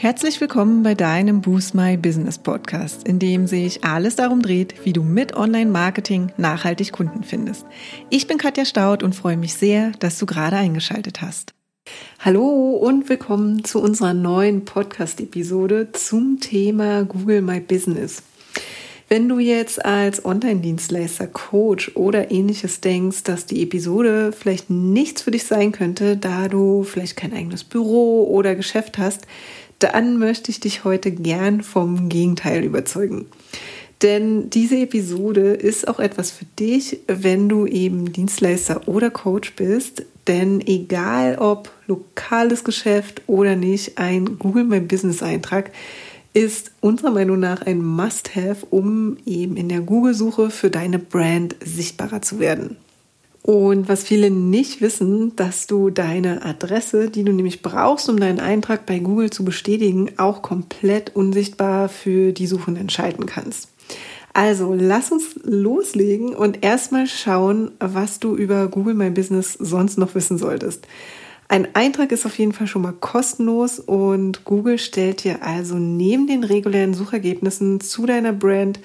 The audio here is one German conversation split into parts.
Herzlich willkommen bei deinem Boost My Business Podcast, in dem sich alles darum dreht, wie du mit Online-Marketing nachhaltig Kunden findest. Ich bin Katja Staud und freue mich sehr, dass du gerade eingeschaltet hast. Hallo und willkommen zu unserer neuen Podcast-Episode zum Thema Google My Business. Wenn du jetzt als Online-Dienstleister, Coach oder ähnliches denkst, dass die Episode vielleicht nichts für dich sein könnte, da du vielleicht kein eigenes Büro oder Geschäft hast, dann möchte ich dich heute gern vom Gegenteil überzeugen. Denn diese Episode ist auch etwas für dich, wenn du eben Dienstleister oder Coach bist. Denn egal ob lokales Geschäft oder nicht, ein Google My Business Eintrag ist unserer Meinung nach ein Must-Have, um eben in der Google-Suche für deine Brand sichtbarer zu werden. Und was viele nicht wissen, dass du deine Adresse, die du nämlich brauchst, um deinen Eintrag bei Google zu bestätigen, auch komplett unsichtbar für die Suchenden schalten kannst. Also lass uns loslegen und erstmal schauen, was du über Google My Business sonst noch wissen solltest. Ein Eintrag ist auf jeden Fall schon mal kostenlos und Google stellt dir also neben den regulären Suchergebnissen zu deiner Brand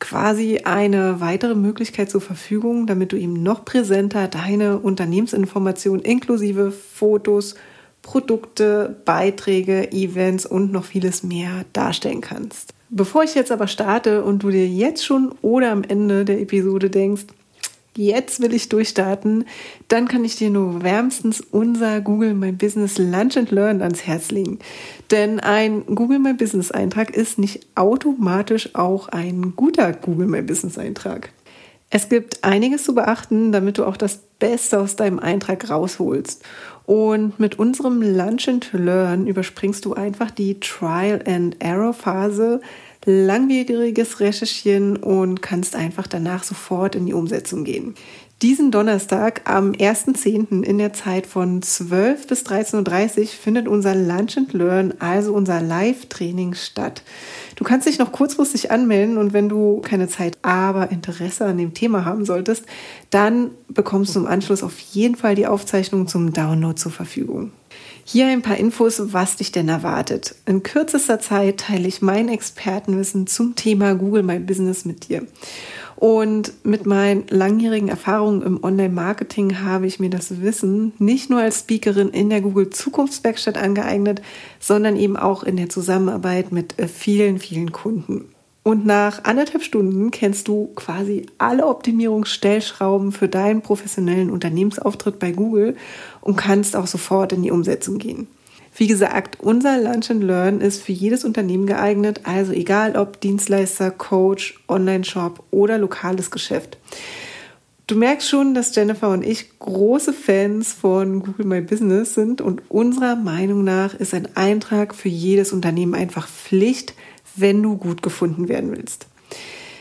quasi eine weitere Möglichkeit zur Verfügung, damit du ihm noch präsenter deine Unternehmensinformationen inklusive Fotos, Produkte, Beiträge, Events und noch vieles mehr darstellen kannst. Bevor ich jetzt aber starte und du dir jetzt schon oder am Ende der Episode denkst, jetzt will ich durchstarten, dann kann ich dir nur wärmstens unser Google My Business Lunch and Learn ans Herz legen. Denn ein Google My Business Eintrag ist nicht automatisch auch ein guter Google My Business Eintrag. Es gibt einiges zu beachten, damit du auch das Beste aus deinem Eintrag rausholst. Und mit unserem Lunch and Learn überspringst du einfach die Trial and Error Phase, langwieriges Recherchieren und kannst einfach danach sofort in die Umsetzung gehen. Diesen Donnerstag am 1.10. in der Zeit von 12 bis 13.30 Uhr findet unser Lunch and Learn, also unser Live-Training statt. Du kannst dich noch kurzfristig anmelden und wenn du keine Zeit, aber Interesse an dem Thema haben solltest, dann bekommst du im Anschluss auf jeden Fall die Aufzeichnung zum Download zur Verfügung. Hier ein paar Infos, was dich denn erwartet. In kürzester Zeit teile ich mein Expertenwissen zum Thema Google My Business mit dir. Und mit meinen langjährigen Erfahrungen im Online-Marketing habe ich mir das Wissen nicht nur als Speakerin in der Google Zukunftswerkstatt angeeignet, sondern eben auch in der Zusammenarbeit mit äh, vielen, vielen Kunden. Und nach anderthalb Stunden kennst du quasi alle Optimierungsstellschrauben für deinen professionellen Unternehmensauftritt bei Google und kannst auch sofort in die Umsetzung gehen. Wie gesagt, unser Lunch and Learn ist für jedes Unternehmen geeignet, also egal ob Dienstleister, Coach, Online-Shop oder lokales Geschäft. Du merkst schon, dass Jennifer und ich große Fans von Google My Business sind und unserer Meinung nach ist ein Eintrag für jedes Unternehmen einfach Pflicht, wenn du gut gefunden werden willst.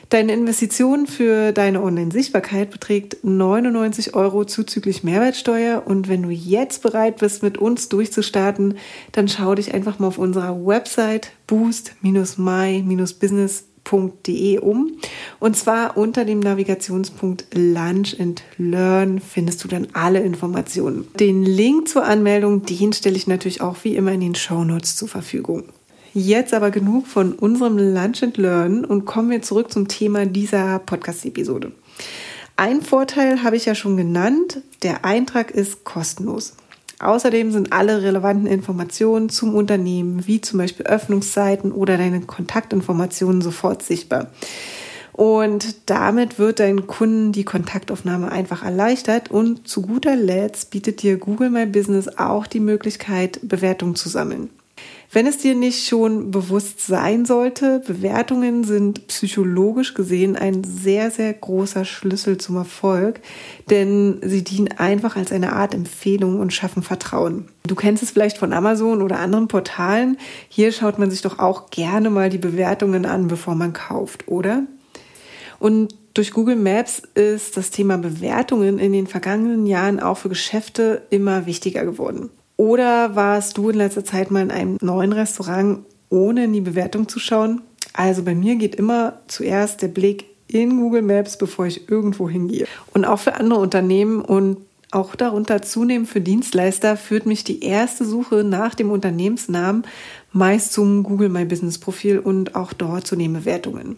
Deine Investition für deine Online-Sichtbarkeit beträgt 99 Euro zuzüglich Mehrwertsteuer und wenn du jetzt bereit bist, mit uns durchzustarten, dann schau dich einfach mal auf unserer Website boost-my-business.de um. Und zwar unter dem Navigationspunkt Lunch and Learn findest du dann alle Informationen. Den Link zur Anmeldung, den stelle ich natürlich auch wie immer in den Show Notes zur Verfügung. Jetzt aber genug von unserem Lunch and Learn und kommen wir zurück zum Thema dieser Podcast-Episode. Ein Vorteil habe ich ja schon genannt, der Eintrag ist kostenlos. Außerdem sind alle relevanten Informationen zum Unternehmen, wie zum Beispiel Öffnungszeiten oder deine Kontaktinformationen sofort sichtbar. Und damit wird deinen Kunden die Kontaktaufnahme einfach erleichtert und zu guter Letzt bietet dir Google My Business auch die Möglichkeit, Bewertungen zu sammeln. Wenn es dir nicht schon bewusst sein sollte, Bewertungen sind psychologisch gesehen ein sehr, sehr großer Schlüssel zum Erfolg, denn sie dienen einfach als eine Art Empfehlung und schaffen Vertrauen. Du kennst es vielleicht von Amazon oder anderen Portalen. Hier schaut man sich doch auch gerne mal die Bewertungen an, bevor man kauft, oder? Und durch Google Maps ist das Thema Bewertungen in den vergangenen Jahren auch für Geschäfte immer wichtiger geworden. Oder warst du in letzter Zeit mal in einem neuen Restaurant, ohne in die Bewertung zu schauen? Also bei mir geht immer zuerst der Blick in Google Maps, bevor ich irgendwo hingehe. Und auch für andere Unternehmen und auch darunter zunehmend für Dienstleister, führt mich die erste Suche nach dem Unternehmensnamen meist zum Google My Business Profil und auch dort zu den Bewertungen.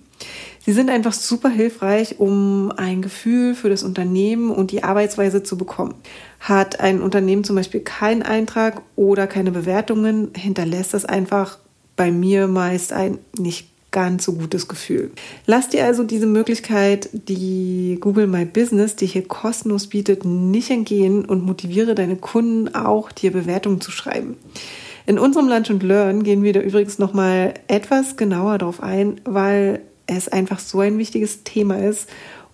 Sie sind einfach super hilfreich, um ein Gefühl für das Unternehmen und die Arbeitsweise zu bekommen. Hat ein Unternehmen zum Beispiel keinen Eintrag oder keine Bewertungen, hinterlässt das einfach bei mir meist ein nicht ganz so gutes Gefühl. Lass dir also diese Möglichkeit, die Google My Business dir hier kostenlos bietet, nicht entgehen und motiviere deine Kunden auch, dir Bewertungen zu schreiben. In unserem Lunch and Learn gehen wir da übrigens nochmal etwas genauer drauf ein, weil es einfach so ein wichtiges Thema ist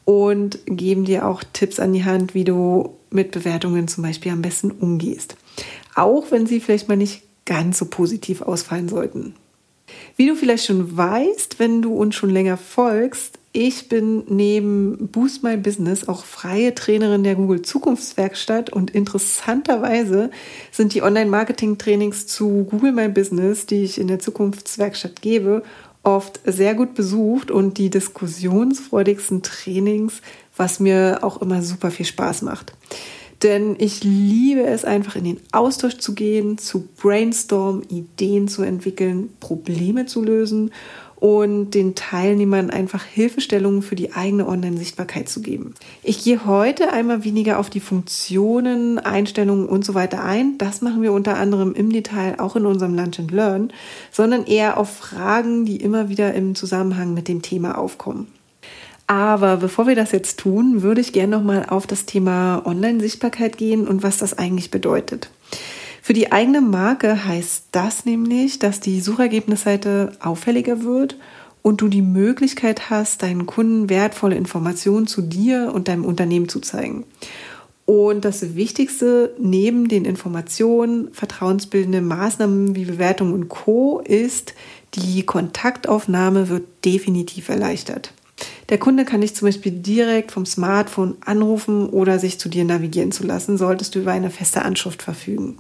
und geben dir auch Tipps an die Hand, wie du mit Bewertungen zum Beispiel am besten umgehst. Auch wenn sie vielleicht mal nicht ganz so positiv ausfallen sollten. Wie du vielleicht schon weißt, wenn du uns schon länger folgst, ich bin neben Boost My Business auch freie Trainerin der Google Zukunftswerkstatt und interessanterweise sind die Online-Marketing-Trainings zu Google My Business, die ich in der Zukunftswerkstatt gebe, oft sehr gut besucht und die diskussionsfreudigsten Trainings, was mir auch immer super viel Spaß macht. Denn ich liebe es einfach in den Austausch zu gehen, zu brainstormen, Ideen zu entwickeln, Probleme zu lösen und den Teilnehmern einfach Hilfestellungen für die eigene Online-Sichtbarkeit zu geben. Ich gehe heute einmal weniger auf die Funktionen, Einstellungen und so weiter ein. Das machen wir unter anderem im Detail auch in unserem Lunch and Learn, sondern eher auf Fragen, die immer wieder im Zusammenhang mit dem Thema aufkommen. Aber bevor wir das jetzt tun, würde ich gerne nochmal auf das Thema Online-Sichtbarkeit gehen und was das eigentlich bedeutet. Für die eigene Marke heißt das nämlich, dass die Suchergebnisseite auffälliger wird und du die Möglichkeit hast, deinen Kunden wertvolle Informationen zu dir und deinem Unternehmen zu zeigen. Und das Wichtigste neben den Informationen, vertrauensbildende Maßnahmen wie Bewertung und Co ist, die Kontaktaufnahme wird definitiv erleichtert. Der Kunde kann dich zum Beispiel direkt vom Smartphone anrufen oder sich zu dir navigieren zu lassen, solltest du über eine feste Anschrift verfügen.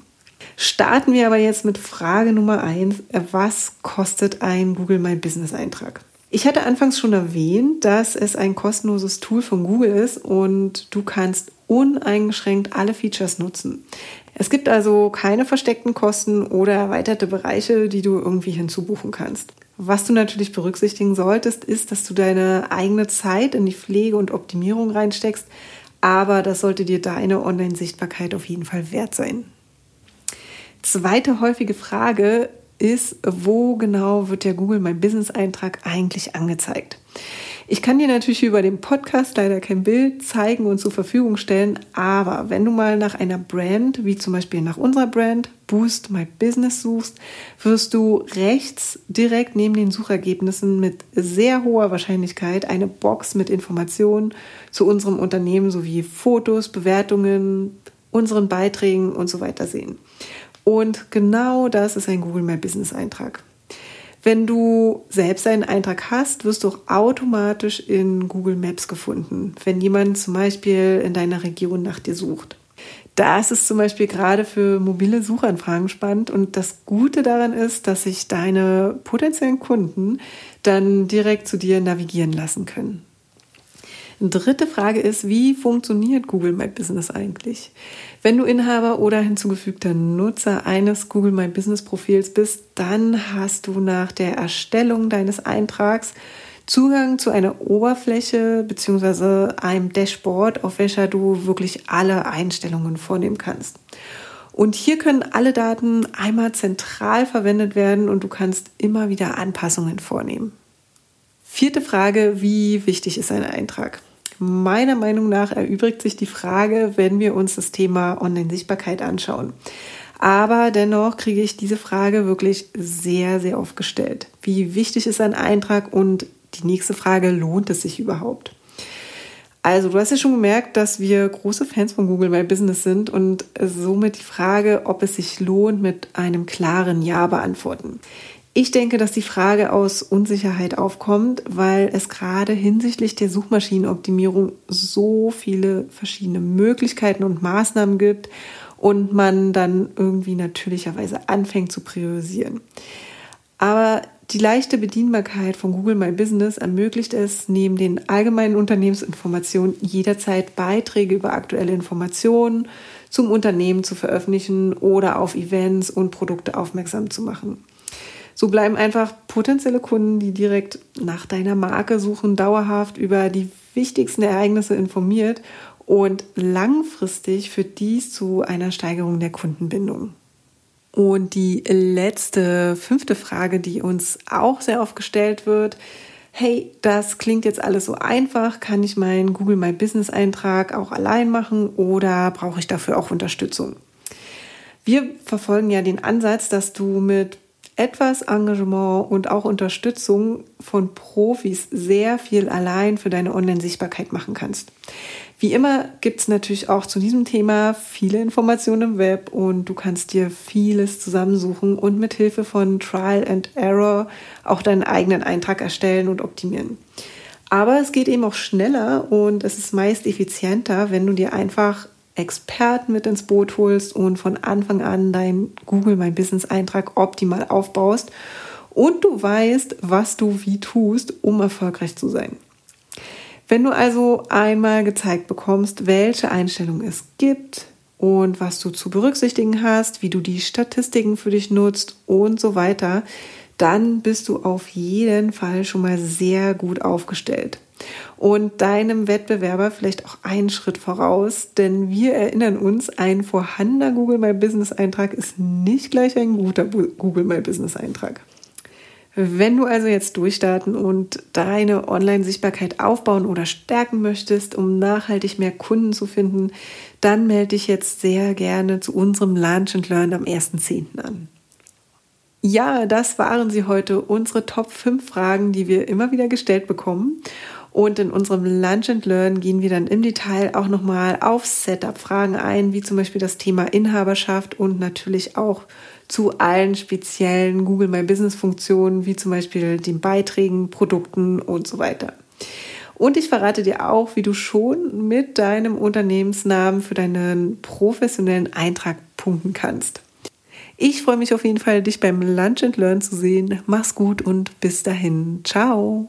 Starten wir aber jetzt mit Frage Nummer eins: Was kostet ein Google My Business Eintrag? Ich hatte anfangs schon erwähnt, dass es ein kostenloses Tool von Google ist und du kannst uneingeschränkt alle Features nutzen. Es gibt also keine versteckten Kosten oder erweiterte Bereiche, die du irgendwie hinzubuchen kannst. Was du natürlich berücksichtigen solltest, ist, dass du deine eigene Zeit in die Pflege und Optimierung reinsteckst, aber das sollte dir deine Online-Sichtbarkeit auf jeden Fall wert sein. Zweite häufige Frage ist, wo genau wird der Google My Business Eintrag eigentlich angezeigt? Ich kann dir natürlich über den Podcast leider kein Bild zeigen und zur Verfügung stellen, aber wenn du mal nach einer Brand, wie zum Beispiel nach unserer Brand Boost My Business suchst, wirst du rechts direkt neben den Suchergebnissen mit sehr hoher Wahrscheinlichkeit eine Box mit Informationen zu unserem Unternehmen sowie Fotos, Bewertungen, unseren Beiträgen und so weiter sehen. Und genau das ist ein Google My Business Eintrag. Wenn du selbst einen Eintrag hast, wirst du auch automatisch in Google Maps gefunden, wenn jemand zum Beispiel in deiner Region nach dir sucht. Das ist zum Beispiel gerade für mobile Suchanfragen spannend und das Gute daran ist, dass sich deine potenziellen Kunden dann direkt zu dir navigieren lassen können. Dritte Frage ist, wie funktioniert Google My Business eigentlich? Wenn du Inhaber oder hinzugefügter Nutzer eines Google My Business Profils bist, dann hast du nach der Erstellung deines Eintrags Zugang zu einer Oberfläche bzw. einem Dashboard, auf welcher du wirklich alle Einstellungen vornehmen kannst. Und hier können alle Daten einmal zentral verwendet werden und du kannst immer wieder Anpassungen vornehmen. Vierte Frage, wie wichtig ist ein Eintrag? Meiner Meinung nach erübrigt sich die Frage, wenn wir uns das Thema Online-Sichtbarkeit anschauen. Aber dennoch kriege ich diese Frage wirklich sehr, sehr oft gestellt. Wie wichtig ist ein Eintrag und die nächste Frage, lohnt es sich überhaupt? Also, du hast ja schon gemerkt, dass wir große Fans von Google My Business sind und somit die Frage, ob es sich lohnt, mit einem klaren Ja beantworten. Ich denke, dass die Frage aus Unsicherheit aufkommt, weil es gerade hinsichtlich der Suchmaschinenoptimierung so viele verschiedene Möglichkeiten und Maßnahmen gibt und man dann irgendwie natürlicherweise anfängt zu priorisieren. Aber Die leichte Bedienbarkeit von Google My Business ermöglicht es, neben den allgemeinen Unternehmensinformationen jederzeit Beiträge über aktuelle Informationen zum Unternehmen zu veröffentlichen oder auf Events und Produkte aufmerksam zu machen. So bleiben einfach potenzielle Kunden, die direkt nach deiner Marke suchen, dauerhaft über die wichtigsten Ereignisse informiert und langfristig führt dies zu einer Steigerung der Kundenbindung. Und die letzte, fünfte Frage, die uns auch sehr oft gestellt wird, hey, das klingt jetzt alles so einfach, kann ich meinen Google My Business Eintrag auch allein machen oder brauche ich dafür auch Unterstützung? Wir verfolgen ja den Ansatz, dass du mit etwas Engagement und auch Unterstützung von Profis sehr viel allein für deine Online-Sichtbarkeit machen kannst. Wie immer gibt es natürlich auch zu diesem Thema viele Informationen im Web und du kannst dir vieles zusammensuchen und mit Hilfe von Trial and Error auch deinen eigenen Eintrag erstellen und optimieren. Aber es geht eben auch schneller und es ist meist effizienter, wenn du dir einfach Experten mit ins Boot holst und von Anfang an deinen Google My Business Eintrag optimal aufbaust und du weißt, was du wie tust, um erfolgreich zu sein. Wenn du also einmal gezeigt bekommst, welche Einstellungen es gibt und was du zu berücksichtigen hast, wie du die Statistiken für dich nutzt und so weiter, dann bist du auf jeden Fall schon mal sehr gut aufgestellt und deinem Wettbewerber vielleicht auch einen Schritt voraus, denn wir erinnern uns, ein vorhandener Google My Business Eintrag ist nicht gleich ein guter Google My Business Eintrag. Wenn du also jetzt durchstarten und deine Online-Sichtbarkeit aufbauen oder stärken möchtest, um nachhaltig mehr Kunden zu finden, dann melde dich jetzt sehr gerne zu unserem Lunch and Learn am 1.10. an. Ja, das waren sie heute, unsere Top 5 Fragen, die wir immer wieder gestellt bekommen. Und in unserem Lunch and Learn gehen wir dann im Detail auch nochmal auf Setup-Fragen ein, wie zum Beispiel das Thema Inhaberschaft und natürlich auch zu allen speziellen Google My Business Funktionen, wie zum Beispiel den Beiträgen, Produkten und so weiter. Und ich verrate dir auch, wie du schon mit deinem Unternehmensnamen für deinen professionellen Eintrag punkten kannst. Ich freue mich auf jeden Fall, dich beim Lunch and Learn zu sehen. Mach's gut und bis dahin. Ciao.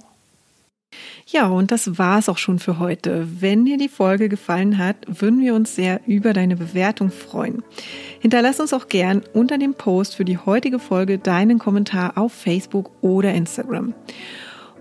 Ja, und das war's auch schon für heute. Wenn dir die Folge gefallen hat, würden wir uns sehr über deine Bewertung freuen. Hinterlass uns auch gern unter dem Post für die heutige Folge deinen Kommentar auf Facebook oder Instagram.